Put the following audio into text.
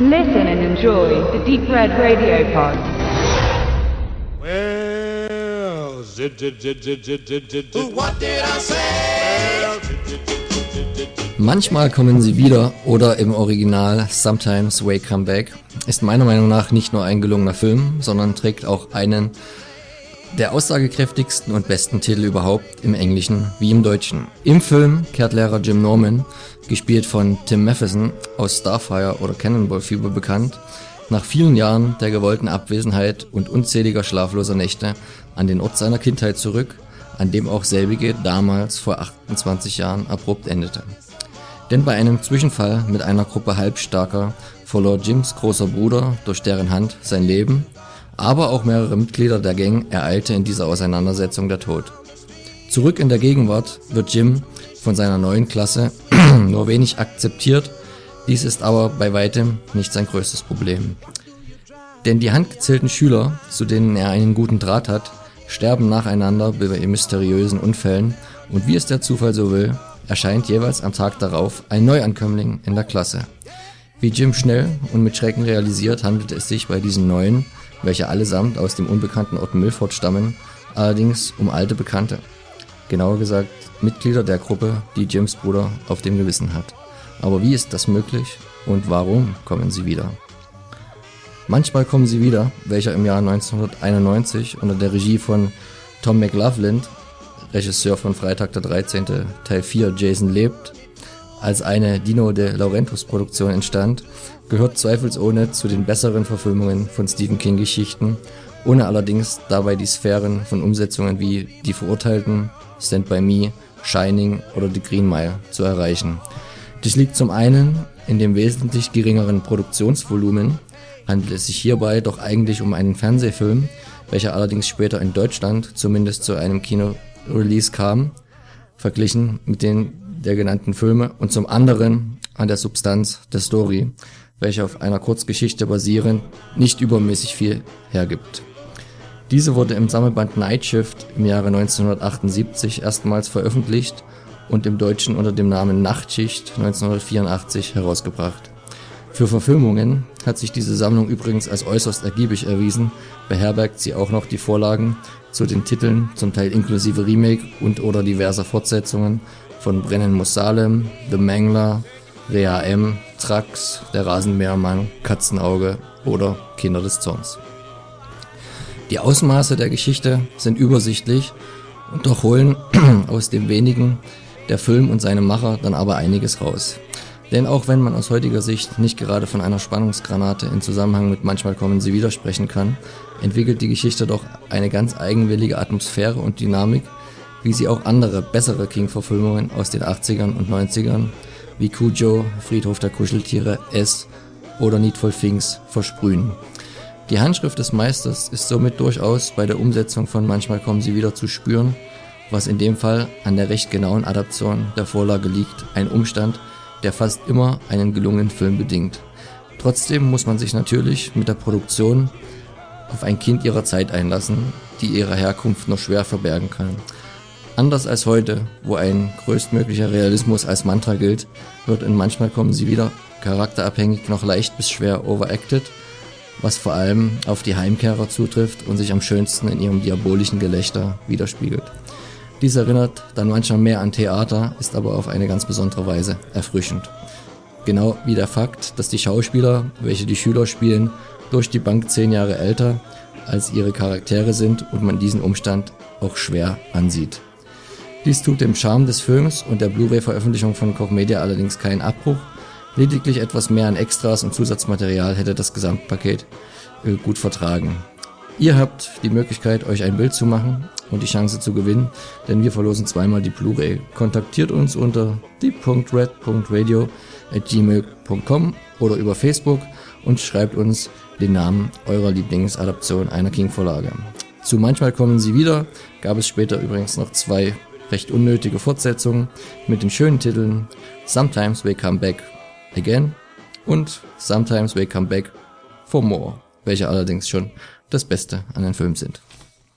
Listen and enjoy the Deep Red Radio Pod. Well, zit, zit, zit, zit, zit, zit, zit, zit. What did I say? Well. Manchmal kommen sie wieder oder im Original Sometimes Way Come Back ist meiner Meinung nach nicht nur ein gelungener Film, sondern trägt auch einen der aussagekräftigsten und besten Titel überhaupt im Englischen wie im Deutschen. Im Film kehrt Lehrer Jim Norman, gespielt von Tim Matheson aus Starfire oder Cannonball Fever bekannt, nach vielen Jahren der gewollten Abwesenheit und unzähliger schlafloser Nächte an den Ort seiner Kindheit zurück, an dem auch selbige damals vor 28 Jahren abrupt endete. Denn bei einem Zwischenfall mit einer Gruppe Halbstarker verlor Jims großer Bruder durch deren Hand sein Leben, aber auch mehrere Mitglieder der Gang ereilte in dieser Auseinandersetzung der Tod. Zurück in der Gegenwart wird Jim von seiner neuen Klasse nur wenig akzeptiert, dies ist aber bei weitem nicht sein größtes Problem. Denn die handgezählten Schüler, zu denen er einen guten Draht hat, sterben nacheinander bei mysteriösen Unfällen und wie es der Zufall so will, erscheint jeweils am Tag darauf ein Neuankömmling in der Klasse. Wie Jim schnell und mit Schrecken realisiert, handelt es sich bei diesen Neuen, welche allesamt aus dem unbekannten Ort Milford stammen, allerdings um alte Bekannte. Genauer gesagt Mitglieder der Gruppe, die Jims Bruder auf dem Gewissen hat. Aber wie ist das möglich und warum kommen sie wieder? Manchmal kommen sie wieder, welcher im Jahr 1991 unter der Regie von Tom McLaughlin, Regisseur von Freitag der 13. Teil 4 Jason lebt, als eine Dino de Laurentiis Produktion entstand, gehört zweifelsohne zu den besseren Verfilmungen von Stephen King Geschichten, ohne allerdings dabei die Sphären von Umsetzungen wie Die Verurteilten, Stand By Me, Shining oder The Green Mile zu erreichen. Dies liegt zum einen in dem wesentlich geringeren Produktionsvolumen, handelt es sich hierbei doch eigentlich um einen Fernsehfilm, welcher allerdings später in Deutschland zumindest zu einem Kinorelease kam, verglichen mit den der genannten Filme und zum anderen an der Substanz der Story, welche auf einer Kurzgeschichte basierend nicht übermäßig viel hergibt. Diese wurde im Sammelband Night Shift im Jahre 1978 erstmals veröffentlicht und im Deutschen unter dem Namen Nachtschicht 1984 herausgebracht. Für Verfilmungen hat sich diese Sammlung übrigens als äußerst ergiebig erwiesen, beherbergt sie auch noch die Vorlagen zu den Titeln, zum Teil inklusive Remake und oder diverser Fortsetzungen von Brennen muss The Mangler, Rea M, Trax, Der Rasenmähermann, Katzenauge oder Kinder des Zorns. Die Ausmaße der Geschichte sind übersichtlich und doch holen aus dem wenigen der Film und seine Macher dann aber einiges raus. Denn auch wenn man aus heutiger Sicht nicht gerade von einer Spannungsgranate in Zusammenhang mit manchmal kommen sie widersprechen kann, entwickelt die Geschichte doch eine ganz eigenwillige Atmosphäre und Dynamik, wie sie auch andere, bessere King-Verfilmungen aus den 80ern und 90ern wie Cujo, Friedhof der Kuscheltiere, S oder Needful Things versprühen. Die Handschrift des Meisters ist somit durchaus bei der Umsetzung von Manchmal kommen sie wieder zu spüren, was in dem Fall an der recht genauen Adaption der Vorlage liegt, ein Umstand, der fast immer einen gelungenen Film bedingt. Trotzdem muss man sich natürlich mit der Produktion auf ein Kind ihrer Zeit einlassen, die ihre Herkunft nur schwer verbergen kann. Anders als heute, wo ein größtmöglicher Realismus als Mantra gilt, wird in manchmal kommen sie wieder charakterabhängig noch leicht bis schwer overacted, was vor allem auf die Heimkehrer zutrifft und sich am schönsten in ihrem diabolischen Gelächter widerspiegelt. Dies erinnert dann manchmal mehr an Theater, ist aber auf eine ganz besondere Weise erfrischend. Genau wie der Fakt, dass die Schauspieler, welche die Schüler spielen, durch die Bank zehn Jahre älter als ihre Charaktere sind und man diesen Umstand auch schwer ansieht. Dies tut dem Charme des Films und der Blu-ray-Veröffentlichung von Koch Media allerdings keinen Abbruch. Lediglich etwas mehr an Extras und Zusatzmaterial hätte das Gesamtpaket äh, gut vertragen. Ihr habt die Möglichkeit, euch ein Bild zu machen und die Chance zu gewinnen, denn wir verlosen zweimal die Blu-ray. Kontaktiert uns unter deep.red.radio at gmail.com oder über Facebook und schreibt uns den Namen eurer Lieblingsadaption einer King-Vorlage. Zu Manchmal kommen sie wieder, gab es später übrigens noch zwei recht unnötige Fortsetzungen mit den schönen Titeln Sometimes We Come Back Again und Sometimes We Come Back for More, welche allerdings schon das Beste an den Film sind.